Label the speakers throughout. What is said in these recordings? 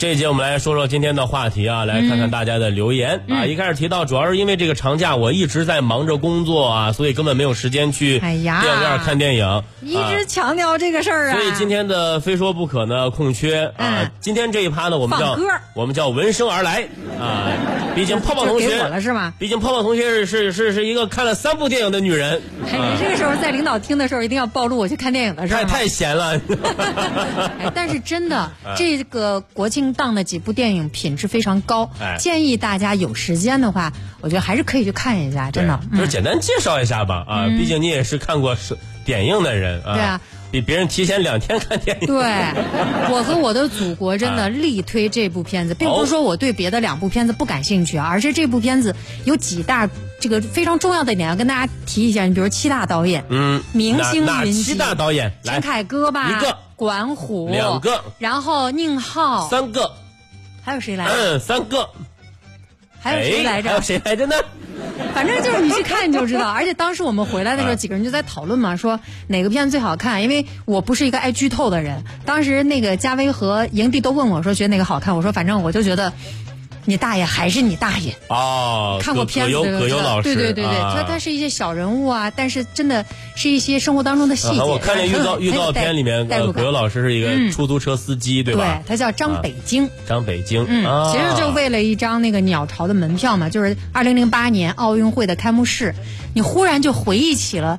Speaker 1: 这一节我们来说说今天的话题啊，来看看大家的留言、
Speaker 2: 嗯
Speaker 1: 啊。一开始提到，主要是因为这个长假我一直在忙着工作啊，所以根本没有时间去电影院看电影。
Speaker 2: 一
Speaker 1: 啊
Speaker 2: 直强调这个事儿啊。
Speaker 1: 所以今天的非说不可呢空缺啊，
Speaker 2: 嗯
Speaker 1: 今天这一趴呢我们叫
Speaker 2: 歌
Speaker 1: 我们叫闻声而来啊，毕竟泡泡同学
Speaker 2: 是吗？
Speaker 1: 毕竟泡泡同学是是是是一个看了三部电影的女人，
Speaker 2: 哎，
Speaker 1: 啊
Speaker 2: 你这个时候在领导听的时候，一定要暴露我去看电影的事
Speaker 1: 太
Speaker 2: 儿太？
Speaker 1: 太闲了。
Speaker 2: 哎，但是真的，
Speaker 1: 嗯
Speaker 2: 这个国庆档的几部电影品质非常高，
Speaker 1: 哎。
Speaker 2: 建议大家有时间的话，我觉得还是可以去看一下，真的。
Speaker 1: 对就是
Speaker 2: 嗯，
Speaker 1: 简单介绍一下吧啊，毕竟你也是看过是点映的人啊，
Speaker 2: 对啊，
Speaker 1: 比别人提前两天看电影。
Speaker 2: 对，我和我的祖国真的力推这部片子，并不是说我对别的两部片子不感兴趣啊，而是这部片子有几大这个非常重要的一点要跟大家提一下。你比如七大导演，
Speaker 1: 嗯，
Speaker 2: 明星云集
Speaker 1: 七大导演
Speaker 2: 陈凯歌吧，
Speaker 1: 一个
Speaker 2: 管虎
Speaker 1: 两个，
Speaker 2: 然后宁浩，
Speaker 1: 三个，
Speaker 2: 还有谁来着？
Speaker 1: 嗯，三个，
Speaker 2: 还有谁来着
Speaker 1: 哎还有？谁来着呢？
Speaker 2: 反正就是你去看你就知道。而且当时我们回来的时候，
Speaker 1: 啊
Speaker 2: 几个人就在讨论嘛，说哪个片子最好看。因为我不是一个爱剧透的人，当时那个嘉威和营地都问我说觉得哪个好看，我说反正我就觉得。你大爷还是你大爷！
Speaker 1: 哦，
Speaker 2: 看过片子的
Speaker 1: 葛优老师，
Speaker 2: 对对对对，
Speaker 1: 啊
Speaker 2: 它它是一些小人物啊，但是真的是一些生活当中的细节。
Speaker 1: 啊我看见预告预告片里面，葛优老师是一个
Speaker 2: 嗯
Speaker 1: 出租车司机，对吧对？
Speaker 2: 他叫张北京。
Speaker 1: 张北京，
Speaker 2: 嗯，
Speaker 1: 啊
Speaker 2: 其实就为了一张那个鸟巢的门票嘛，就是二零零八年奥运会的开幕式，你忽然就回忆起了。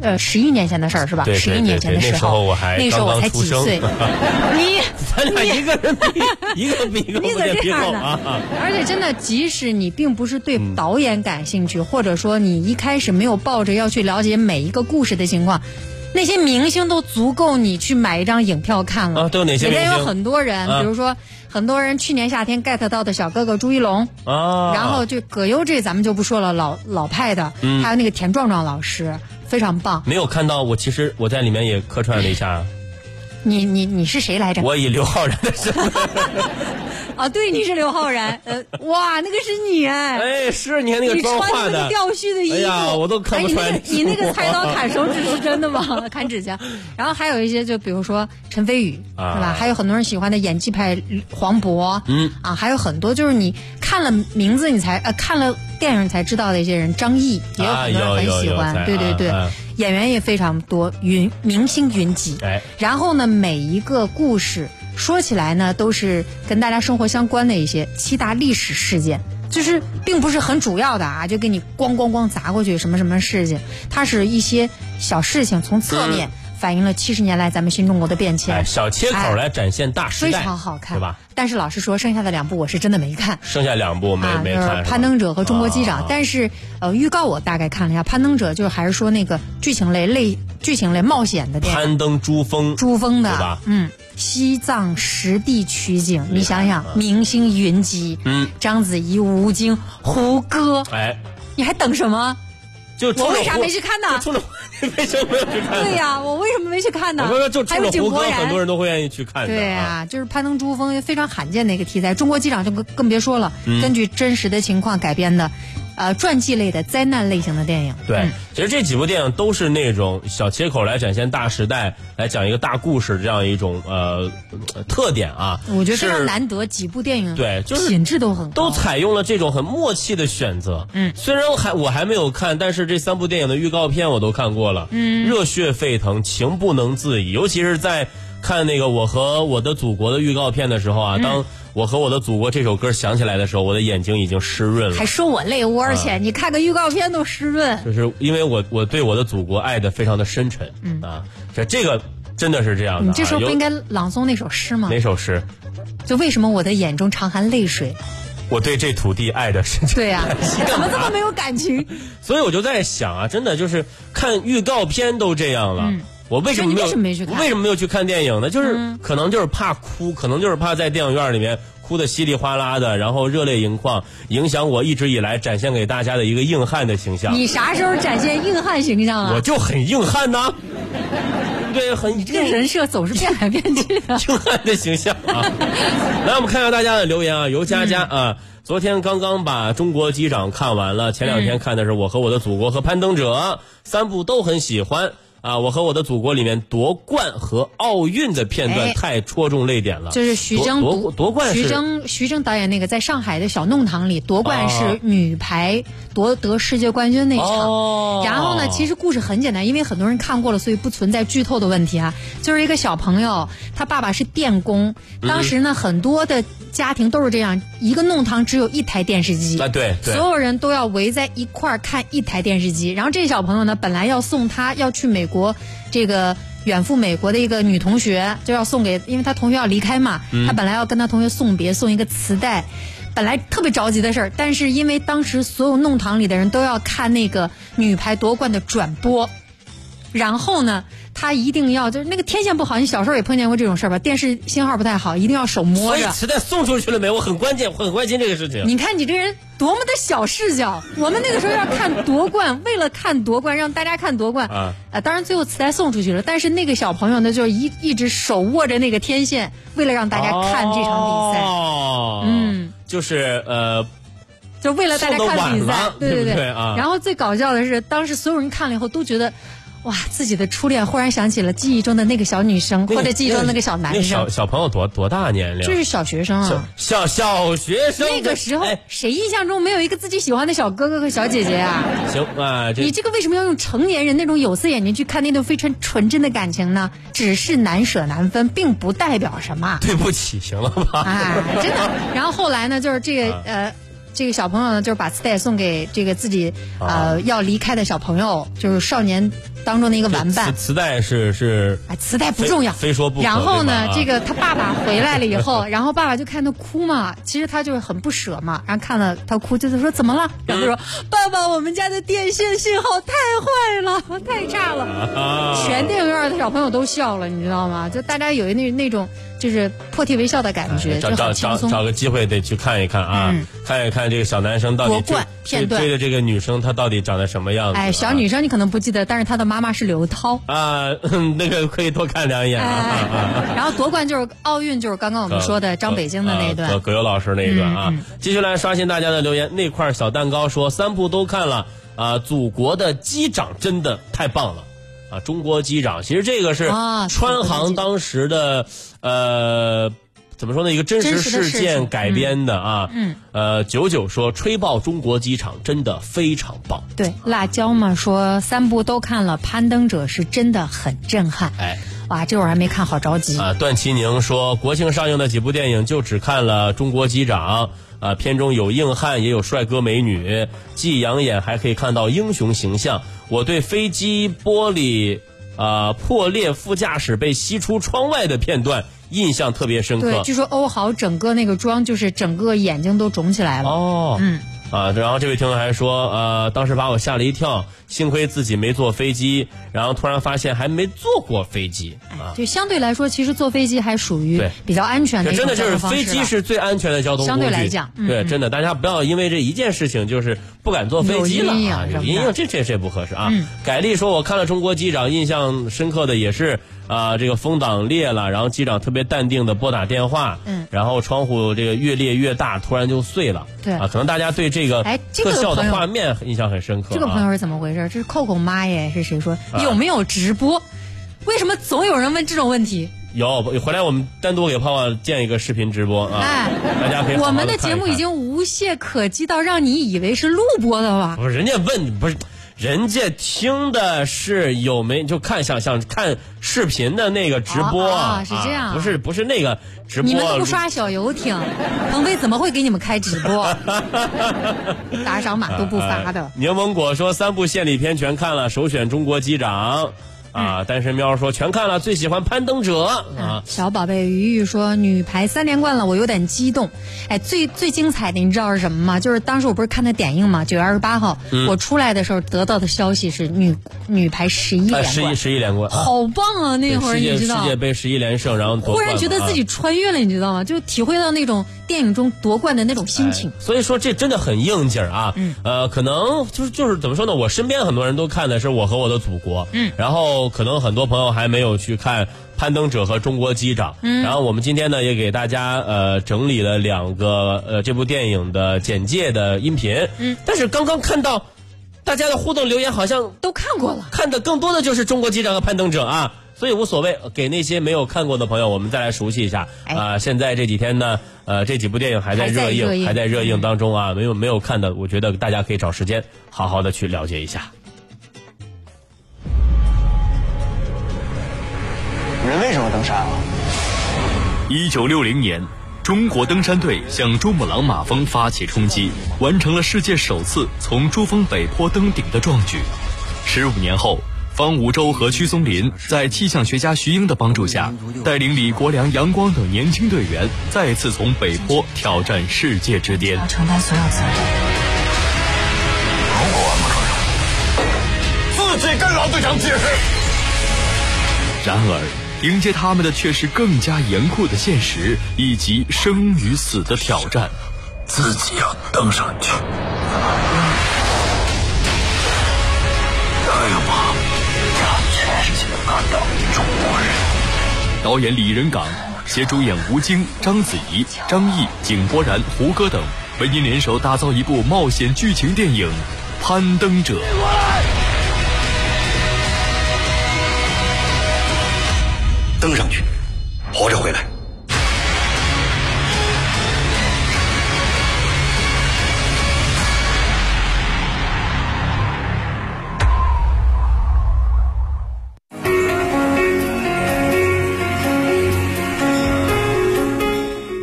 Speaker 2: 呃，十一年前的事儿是吧？十一年前的
Speaker 1: 时候那时候我还
Speaker 2: 那时候我才几岁，你
Speaker 1: 咱俩一个人比一个比一个
Speaker 2: 你
Speaker 1: 不见皮
Speaker 2: 怎么这样呢？
Speaker 1: 厚啊！嗯
Speaker 2: 而且真的，即使你并不是对导演感兴趣，或者说你一开始没有抱着要去了解每一个故事的情况，那些明星都足够你去买一张影票看了。
Speaker 1: 啊都有哪些
Speaker 2: 里面
Speaker 1: 明星？
Speaker 2: 有很多人，
Speaker 1: 啊。
Speaker 2: 比如说很多人去年夏天 get 到的小哥哥朱一龙，
Speaker 1: 啊，
Speaker 2: 然后就葛优这咱们就不说了，老老派的，
Speaker 1: 嗯。
Speaker 2: 还有那个田壮壮老师。非常棒，
Speaker 1: 没有看到我，其实我在里面也客串了一下，
Speaker 2: 你你你是谁来着？
Speaker 1: 我以刘昊然的身份，
Speaker 2: 啊，对，你是刘昊然，呃，哇，那个是你哎，
Speaker 1: 哎，是你看那个
Speaker 2: 你
Speaker 1: 妆化的
Speaker 2: 穿那个，吊絮的衣服，
Speaker 1: 哎呀我都看不出来
Speaker 2: 哎你那个你那个菜刀砍手指是真的吗？砍指甲。然后还有一些，就比如说陈飞宇，
Speaker 1: 啊
Speaker 2: 是吧？还有很多人喜欢的演技派黄渤，
Speaker 1: 嗯
Speaker 2: 啊，还有很多就是你看了名字你才呃看了电影才知道的一些人，张译也有
Speaker 1: 啊
Speaker 2: 很多人很喜欢，对对对。演员也非常多，云明星云集。
Speaker 1: 哎，
Speaker 2: 然后呢，每一个故事说起来呢，都是跟大家生活相关的一些七大历史事件，就是并不是很主要的啊，就给你咣咣咣砸过去什么什么事情，它是一些小事情，从侧面反映了七十年来咱们新中国的变迁。
Speaker 1: 哎，小切口
Speaker 2: 哎
Speaker 1: 来展现大时
Speaker 2: 非，常好看，
Speaker 1: 对吧？？
Speaker 2: 但是老实说，剩下的两部我是真的没看。
Speaker 1: 剩下两部没
Speaker 2: 啊，
Speaker 1: 没看，《是
Speaker 2: 攀登者》和《中国机长》
Speaker 1: 啊
Speaker 2: 但是呃，预告我大概看了一下，《攀登者》就是还是说那个剧情类类剧情类冒险的电影，
Speaker 1: 攀登珠峰，
Speaker 2: 珠峰的
Speaker 1: 对吧，
Speaker 2: 嗯，西藏实地取景，你想想，明星云集，
Speaker 1: 嗯，
Speaker 2: 章子怡、吴京、胡歌，
Speaker 1: 哎，
Speaker 2: 你还等什么？
Speaker 1: 就
Speaker 2: 我为啥没去看呢
Speaker 1: 就冲着为什么没有去看？
Speaker 2: 对呀、我为什么没去看呢？
Speaker 1: 我说就
Speaker 2: 还有井柏然，
Speaker 1: 很多人都会愿意去看的。
Speaker 2: 对
Speaker 1: 呀，
Speaker 2: 啊，就是攀登珠峰非常罕见的一个题材，中国机长就更更别说了，
Speaker 1: 嗯
Speaker 2: 根据真实的情况改编的，呃，传记类的灾难类型的电影。
Speaker 1: 对
Speaker 2: 嗯，
Speaker 1: 其实这几部电影都是那种小切口来展现大时代，来讲一个大故事这样一种呃呃特点啊。
Speaker 2: 我觉得非常难得，几部电影
Speaker 1: 对就是
Speaker 2: 品质都很高，
Speaker 1: 都采用了这种很默契的选择。
Speaker 2: 嗯
Speaker 1: 虽然我还我还没有看，但是这三部电影的预告片我都看过了。嗯，热血沸腾，情不能自已。尤其是在看那个《我和我的祖国》的预告片的时候
Speaker 2: 嗯
Speaker 1: 啊，当我和我的祖国这首歌响起来的时候，我的眼睛已经湿润了
Speaker 2: 还。说我泪窝
Speaker 1: 啊
Speaker 2: 去，你看个预告片都湿润。
Speaker 1: 就是因为我我对我的祖国爱的非常的深沉。嗯啊，这这个真的是这样的、啊。
Speaker 2: 你这时候不应该朗诵那首诗吗？
Speaker 1: 哪首诗？
Speaker 2: 就为什么我的眼中常含泪水？
Speaker 1: 我对这土地爱的深沉。
Speaker 2: 对呀、怎么这么没有感情？
Speaker 1: 所以我就在想啊，真的就是看预告片都这样了。我为什么没有？
Speaker 2: 为什么没去看嗯
Speaker 1: 我为什么没有去看电影呢？就是、可能就是怕哭，可能就是怕在电影院里面哭的稀里哗啦的，然后热泪盈眶，影响我一直以来展现给大家的一个硬汉的形象。
Speaker 2: 你啥时候展现硬汉形象啊？
Speaker 1: 我就很硬汉呐，对，很你
Speaker 2: 这个人设总是变来变去的。
Speaker 1: 硬汉的形象啊。来，我们看看大家的留言啊，尤佳佳啊。昨天刚刚把《中国机长》看完了，前两天看的是《我和我的祖国》和《攀登者》三部都很喜欢。啊，我和我的祖国里面夺冠和奥运的片段
Speaker 2: 哎
Speaker 1: 太戳中泪点了。
Speaker 2: 就是徐峥
Speaker 1: 夺
Speaker 2: 夺
Speaker 1: 冠是
Speaker 2: 徐峥徐峥导演那个在上海的小弄堂里夺冠
Speaker 1: 哦
Speaker 2: 是女排夺得世界冠军那一场。
Speaker 1: 哦
Speaker 2: 然后呢，其实故事很简单，因为很多人看过了，所以不存在剧透的问题啊。就是一个小朋友，他爸爸是电工，当时呢，很多的家庭都是这样，一个弄堂只有一台电视机。
Speaker 1: 啊，对对
Speaker 2: 所有人都要围在一块儿看一台电视机。然后这小朋友呢，本来要送他要去美国，这个远赴美国的一个女同学，就要送给，因为他同学要离开嘛，他本来要跟他同学送别，送一个磁带。本来特别着急的事儿，但是因为当时所有弄堂里的人都要看那个女排夺冠的转播，然后呢，他一定要就是那个天线不好，你小时候也碰见过这种事儿吧？电视信号不太好，一定要手摸着。
Speaker 1: 所以磁带送出去了没？我很关键，我很关心这个事情。
Speaker 2: 你看你这个人多么的小视角！我们那个时候要看夺冠，为了看夺冠，让大家看夺冠
Speaker 1: 啊
Speaker 2: 呃当然最后磁带送出去了，但是那个小朋友呢，就是一一直手握着那个天线，为了让大家看这场比赛，
Speaker 1: 哦，
Speaker 2: 嗯，
Speaker 1: 就是呃，
Speaker 2: 就为了大家看比赛对
Speaker 1: 对
Speaker 2: 对
Speaker 1: 啊
Speaker 2: 然后最搞笑的是，当时所有人看了以后都觉得。哇，自己的初恋忽然想起了记忆中的那个小女生，
Speaker 1: 那
Speaker 2: 或者记忆中的那个小男生
Speaker 1: 那小，小朋友多多大年龄？
Speaker 2: 这是小学生啊。
Speaker 1: 小小学生
Speaker 2: 那个时候
Speaker 1: 哎，
Speaker 2: 谁印象中没有一个自己喜欢的小哥哥和小姐姐啊？
Speaker 1: 行啊，这
Speaker 2: 你这个为什么要用成年人那种有色眼镜去看那段非常纯真的感情呢？只是难舍难分，并不代表什么。
Speaker 1: 对不起，行了吧？
Speaker 2: 哎，真的。然后后来呢，就是这个
Speaker 1: 啊
Speaker 2: 呃。这个小朋友呢，就是把磁带送给这个自己
Speaker 1: 啊
Speaker 2: 呃要离开的小朋友，就是少年当中的一个玩伴
Speaker 1: 磁。磁带是是
Speaker 2: 哎，磁带不重要，
Speaker 1: 非非说不
Speaker 2: 然后呢，这个他爸爸回来了以后，然后爸爸就看他哭嘛，其实他就是很不舍嘛，然后看了他哭，就是说怎么了？然后他说：“爸爸，我们家的电线信号太坏了，太差了。”
Speaker 1: 啊
Speaker 2: 全电影院的小朋友都笑了，你知道吗？就大家有那那种就是破涕为笑的感觉，就
Speaker 1: 找找找。找个机会得去看一看啊，
Speaker 2: 嗯
Speaker 1: 看一看这个小男生到底追
Speaker 2: 片段
Speaker 1: 追的这个女生她到底长得什么样子？
Speaker 2: 哎，小
Speaker 1: 啊
Speaker 2: 女生你可能不记得，但是她的妈妈是刘涛。
Speaker 1: 啊，那个可以多看两眼啊
Speaker 2: 然后夺冠就是奥运，就是刚刚我们说的张北京的那一段。
Speaker 1: 葛优老师那一段啊
Speaker 2: 嗯嗯。
Speaker 1: 继续来刷新大家的留言，那块小蛋糕说三部都看了啊，祖国的机长真的太棒了。啊，中国机长，其实这个是
Speaker 2: 啊
Speaker 1: 川航当时的呃，怎么说呢？一个真实事件改编的啊。
Speaker 2: 嗯。
Speaker 1: 呃，九九说吹爆中国机场真的非常棒。
Speaker 2: 对，辣椒嘛说三部都看了，《攀登者》是真的很震撼。
Speaker 1: 哎。
Speaker 2: 哇，这会儿还没看好着急。
Speaker 1: 啊，段祺宁说，国庆上映的几部电影就只看了《中国机长》，啊，片中有硬汉，也有帅哥美女，既养眼还可以看到英雄形象。我对飞机玻璃啊、破裂副驾驶被吸出窗外的片段印象特别深
Speaker 2: 对，
Speaker 1: 刻。
Speaker 2: 据说欧豪整个那个妆就是整个眼睛都肿起来了。
Speaker 1: 哦，
Speaker 2: 嗯。
Speaker 1: 啊，然后这位听众还说，呃，当时把我吓了一跳，幸亏自己没坐飞机，然后突然发现还没坐过飞机啊。
Speaker 2: 就相对来说，其实坐飞机还属于比较安全的
Speaker 1: 真的就是飞机是最安全的交通工具。
Speaker 2: 相对来讲嗯
Speaker 1: 对，
Speaker 2: 嗯
Speaker 1: 真的，大家不要因为这一件事情就是不敢坐飞机了啊，
Speaker 2: 有阴影，
Speaker 1: 这这这不合适啊
Speaker 2: 嗯。
Speaker 1: 改丽说，我看了中国机长，印象深刻的也是啊、这个风挡裂了，然后机长特别淡定的拨打电话，
Speaker 2: 嗯
Speaker 1: 然后窗户这个越裂越大，突然就碎了。
Speaker 2: 对
Speaker 1: 啊，可能大家对这个
Speaker 2: 哎这个
Speaker 1: 特效的画面印象很深刻、啊。
Speaker 2: 这个朋友是怎么回事？这是扣扣妈耶，是谁说
Speaker 1: 啊
Speaker 2: 有没有直播？为什么总有人问这种问题？
Speaker 1: 有回来我们单独给泡泡建一个视频直播啊，
Speaker 2: 哎
Speaker 1: 大家可以好好
Speaker 2: 我们的节目已经无懈可击到让你以为是录播的了。
Speaker 1: 不是人家问不是，人家听的是有没就看想想看视频的那个直播
Speaker 2: 哦哦是这样
Speaker 1: 啊不是不是那个直播。
Speaker 2: 你们都不刷小游艇，鹏飞怎么会给你们开直播？打赏码都不发的
Speaker 1: 啊。柠檬果说三部献礼片全看了，首选中国机长。啊，单身喵说全看了，最喜欢攀登者啊。
Speaker 2: 小宝贝鱼鱼说女排三连冠了，我有点激动。哎，最最精彩的你知道是什么吗？就是当时我不是看的点映嘛，九月二十八号、
Speaker 1: 嗯
Speaker 2: 我出来的时候得到的消息是女女排十一连冠，
Speaker 1: 十一十一连冠，啊
Speaker 2: 好棒啊！那会儿你知道
Speaker 1: 世，界杯十一连胜，然后夺
Speaker 2: 忽
Speaker 1: 冠了啊
Speaker 2: 然觉得自己穿越了，你知道吗？就体会到那种电影中夺冠的那种心情。
Speaker 1: 哎所以说这真的很应景啊。
Speaker 2: 嗯
Speaker 1: 呃，可能就是就是怎么说呢？我身边很多人都看的是《我和我的祖国》。
Speaker 2: 嗯
Speaker 1: 然后可能很多朋友还没有去看《攀登者》和《中国机长》。
Speaker 2: 嗯
Speaker 1: 然后我们今天呢也给大家呃整理了两个呃这部电影的简介的音频。
Speaker 2: 嗯。
Speaker 1: 但是刚刚看到。大家的互动留言好像
Speaker 2: 都看过了，
Speaker 1: 看的更多的就是中国机长和攀登者啊，所以无所谓。给那些没有看过的朋友，我们再来熟悉一下啊。现在这几天呢，呃，这几部电影还在热映，还在热映当中啊。没有没有看的，我觉得大家可以找时间好好的去了解一下。
Speaker 3: 登山了？
Speaker 4: 一九六零年，中国登山队向珠穆朗玛峰发起冲击，完成了世界首次从珠峰北坡登顶的壮举。十五年后，方五洲和屈松林在气象学家徐英的帮助下，带领李国良、杨光等年轻队员再次从北坡挑战世界之巅。
Speaker 5: 承担所有责任。
Speaker 3: 如果完不成，自己跟老队长解释。
Speaker 4: 然而。迎接他们的却是更加严酷的现实，以及生与死的挑战。
Speaker 3: 自己要登上去，那要么让全世界看到中国人。
Speaker 4: 导演李仁港携主演吴京、章子怡、张译、井柏然、胡歌等，为您联手打造一部冒险剧情电影《攀登者》。
Speaker 3: 登上去，活着回来。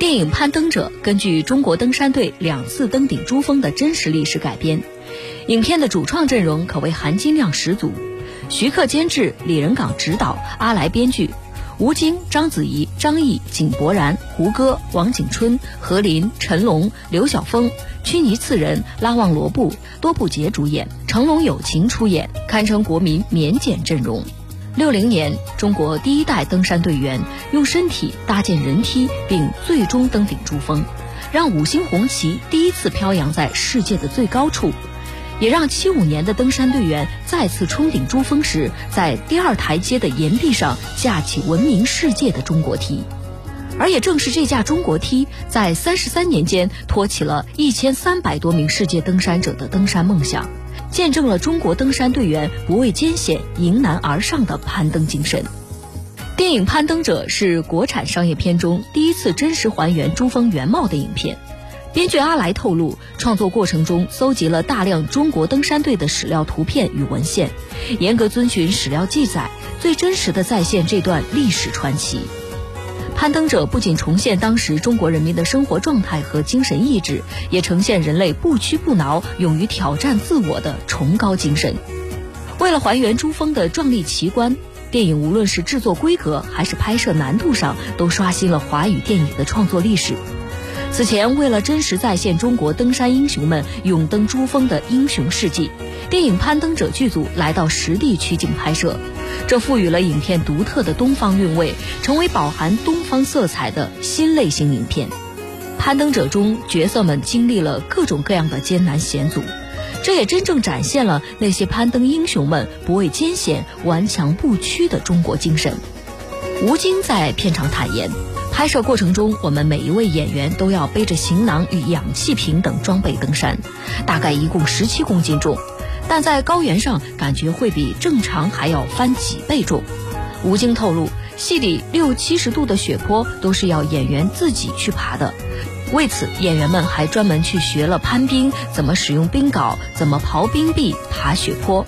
Speaker 6: 电影《攀登者》根据中国登山队两次登顶珠峰的真实历史改编，影片的主创阵容可谓含金量十足。徐克监制，李仁港执导，阿来编剧。吴京、章子怡、张译、井柏然、胡歌、王景春、何琳、陈龙、刘晓峰、屈尼次仁、拉旺罗布多布杰主演，成龙友情出演，堪称国民免检阵容。六零年，中国第一代登山队员用身体搭建人梯，并最终登顶珠峰，让五星红旗第一次飘扬在世界的最高处。也让七五年的登山队员再次冲顶珠峰时，在第二台阶的岩壁上架起闻名世界的中国梯，而也正是这架中国梯，在三十三年间托起了一千三百多名世界登山者的登山梦想，见证了中国登山队员不畏艰险、迎难而上的攀登精神。电影《攀登者》是国产商业片中第一次真实还原珠峰原貌的影片。编剧阿来透露，创作过程中搜集了大量中国登山队的史料图片与文献，严格遵循史料记载，最真实的再现这段历史传奇。攀登者不仅重现当时中国人民的生活状态和精神意志，也呈现人类不屈不挠、勇于挑战自我的崇高精神。为了还原珠峰的壮丽奇观，电影无论是制作规格还是拍摄难度上，都刷新了华语电影的创作历史。此前，为了真实再现中国登山英雄们勇登珠峰的英雄事迹，电影《攀登者》剧组来到实地取景拍摄，这赋予了影片独特的东方韵味，成为饱含东方色彩的新类型影片。《攀登者》中角色们经历了各种各样的艰难险阻，这也真正展现了那些攀登英雄们不畏艰险、顽强不屈的中国精神。吴京在片场坦言。拍摄过程中，我们每一位演员都要背着行囊与氧气瓶等装备登山，大概一共十七公斤重，但在高原上感觉会比正常还要翻几倍重。吴京透露，戏里六七十度的雪坡都是要演员自己去爬的，为此演员们还专门去学了攀冰，怎么使用冰镐，怎么刨冰壁、爬雪坡。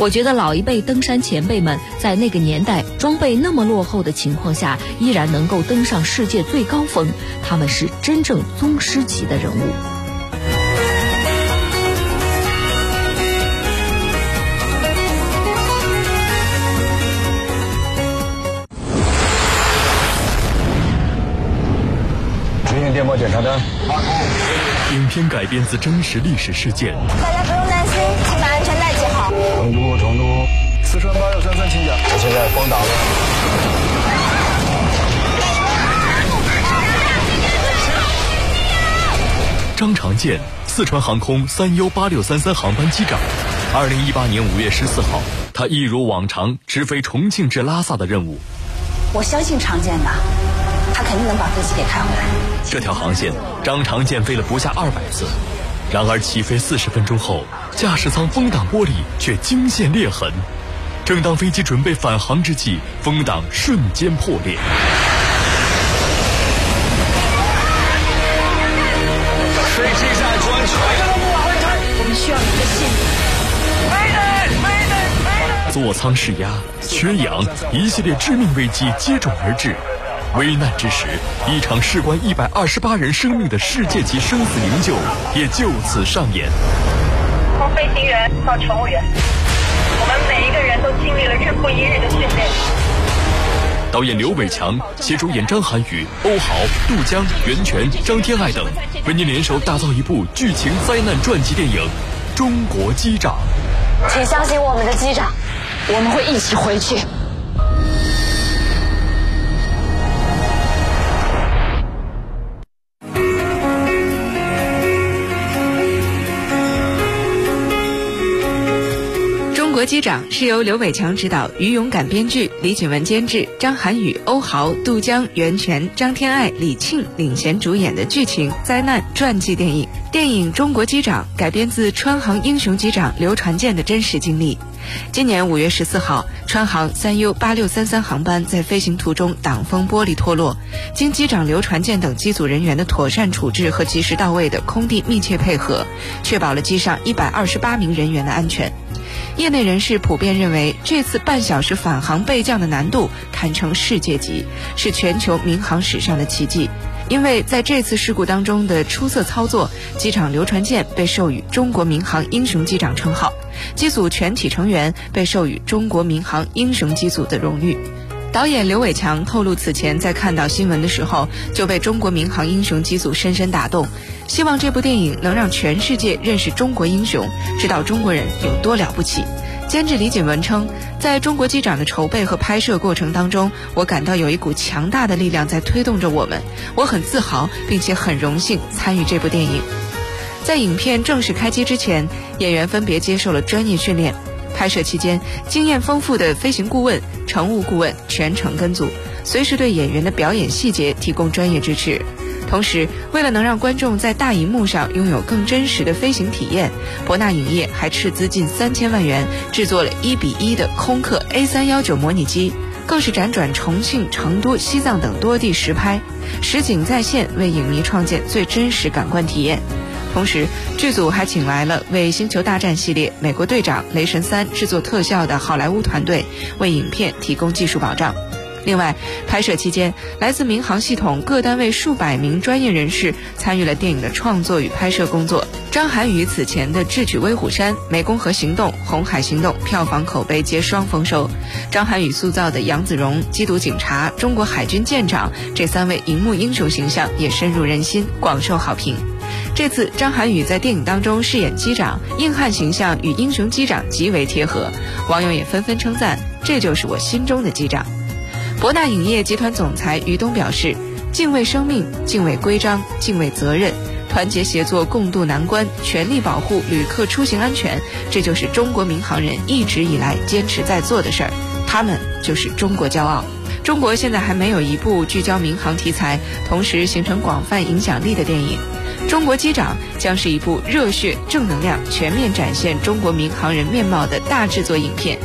Speaker 6: 我觉得老一辈登山前辈们在那个年代装备那么落后的情况下，依然能够登上世界最高峰，他们是真正宗师级的人物。
Speaker 3: 执行电报检查单。
Speaker 4: 影片改编自真实历史事件。
Speaker 7: 大家
Speaker 3: 成都，成都，四川八幺三三请讲。我现在光打了。
Speaker 4: 张长健，四川航空三 U 八六三三航班机长。二零一八年五月十四号，他一如往常直飞重庆至拉萨的任务。
Speaker 7: 我相信常健的，他肯定能把飞机给开回来。
Speaker 4: 这条航线，张长健飞了不下二百次。然而起飞四十分钟后，驾驶舱风挡玻璃却惊现裂痕。正当飞机准备返航之际，风挡瞬间破裂。
Speaker 3: 飞机在转圈，
Speaker 7: 我们需要你的信
Speaker 3: 任。
Speaker 4: 座舱失压、缺氧，一系列致命危机接踵而至。危难之时，一场事关一百二十八人生命的世界级生死营救也就此上演。
Speaker 5: 从飞行员到乘务员，我们每一个人都经历了日复一日的训练。
Speaker 4: 导演刘伟强携主演张涵予、欧豪、杜江、袁泉、张天爱等，为您联手打造一部剧情灾难传记电影《中国机长》。
Speaker 7: 请相信我们的机长，我们会一起回去。
Speaker 8: 《国机长》是由刘伟强执导，于勇敢编剧，李锦文监制，张涵予、欧豪、杜江、袁泉、张天爱、李沁领衔主演的剧情灾难传记电影。电影《中国机长》改编自川航英雄机长刘传健的真实经历。今年五月十四号，川航三 U 八六三三航班在飞行途中挡风玻璃脱落，经机长刘传健等机组人员的妥善处置和及时到位的空地密切配合，确保了机上一百二十八名人员的安全。业内人士普遍认为，这次半小时返航备降的难度堪称世界级，是全球民航史上的奇迹。因为在这次事故当中的出色操作，机长刘传健被授予中国民航英雄机长称号，机组全体成员被授予中国民航英雄机组的荣誉。导演刘伟强透露，此前在看到新闻的时候就被中国民航英雄机组深深打动，希望这部电影能让全世界认识中国英雄，知道中国人有多了不起。监制李锦文称，在中国机长的筹备和拍摄过程当中，我感到有一股强大的力量在推动着我们，我很自豪，并且很荣幸参与这部电影。在影片正式开机之前，演员分别接受了专业训练。拍摄期间，经验丰富的飞行顾问、乘务顾问全程跟组，随时对演员的表演细节提供专业支持。同时，为了能让观众在大荧幕上拥有更真实的飞行体验，博纳影业还斥资近三千万元制作了一比一的空客 A 三幺九模拟机，更是辗转重庆、成都、西藏等多地实拍，实景再现，为影迷创建最真实感官体验。同时，剧组还请来了为《星球大战》系列、《美国队长》、《雷神三》制作特效的好莱坞团队，为影片提供技术保障。另外，拍摄期间，来自民航系统各单位数百名专业人士参与了电影的创作与拍摄工作。张涵予此前的《智取威虎山》《湄公河行动》《红海行动》票房口碑皆双丰收。张涵予塑造的杨子荣、缉毒警察、中国海军舰长这三位荧幕英雄形象也深入人心，广受好评。这次张涵予在电影当中饰演机长，硬汉形象与英雄机长极为贴合，网友也纷纷称赞：“这就是我心中的机长。”博纳影业集团总裁于东表示：“敬畏生命，敬畏规章，敬畏责任，团结协作，共度难关，全力保护旅客出行安全，这就是中国民航人一直以来坚持在做的事儿。他们就是中国骄傲。”中国现在还没有一部聚焦民航题材，同时形成广泛影响力的电影。《中国机长》将是一部热血、正能量、全面展现中国民航人面貌的大制作影片。